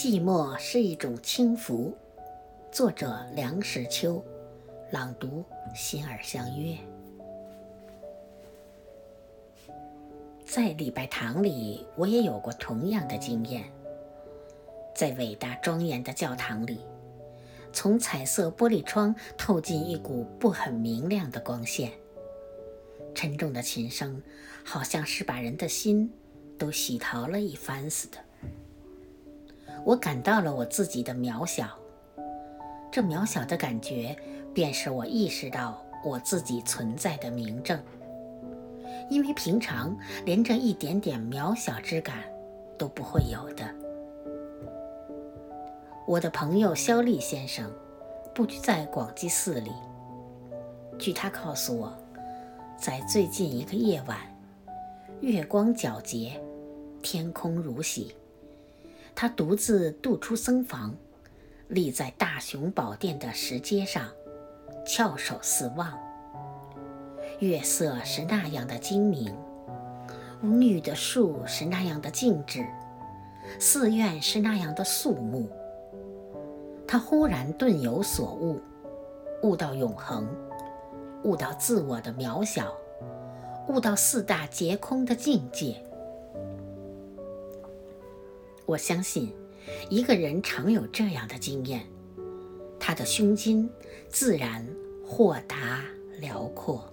寂寞是一种轻浮。作者：梁实秋，朗读：心儿相约。在礼拜堂里，我也有过同样的经验。在伟大庄严的教堂里，从彩色玻璃窗透进一股不很明亮的光线。沉重的琴声，好像是把人的心都洗淘了一番似的。我感到了我自己的渺小，这渺小的感觉，便是我意识到我自己存在的明证。因为平常连这一点点渺小之感都不会有的。我的朋友肖立先生，不居在广济寺里。据他告诉我，在最近一个夜晚，月光皎洁，天空如洗。他独自渡出僧房，立在大雄宝殿的石阶上，翘首四望。月色是那样的精明，无语的树是那样的静止，寺院是那样的肃穆。他忽然顿有所悟，悟到永恒，悟到自我的渺小，悟到四大皆空的境界。我相信，一个人常有这样的经验，他的胸襟自然豁达辽阔。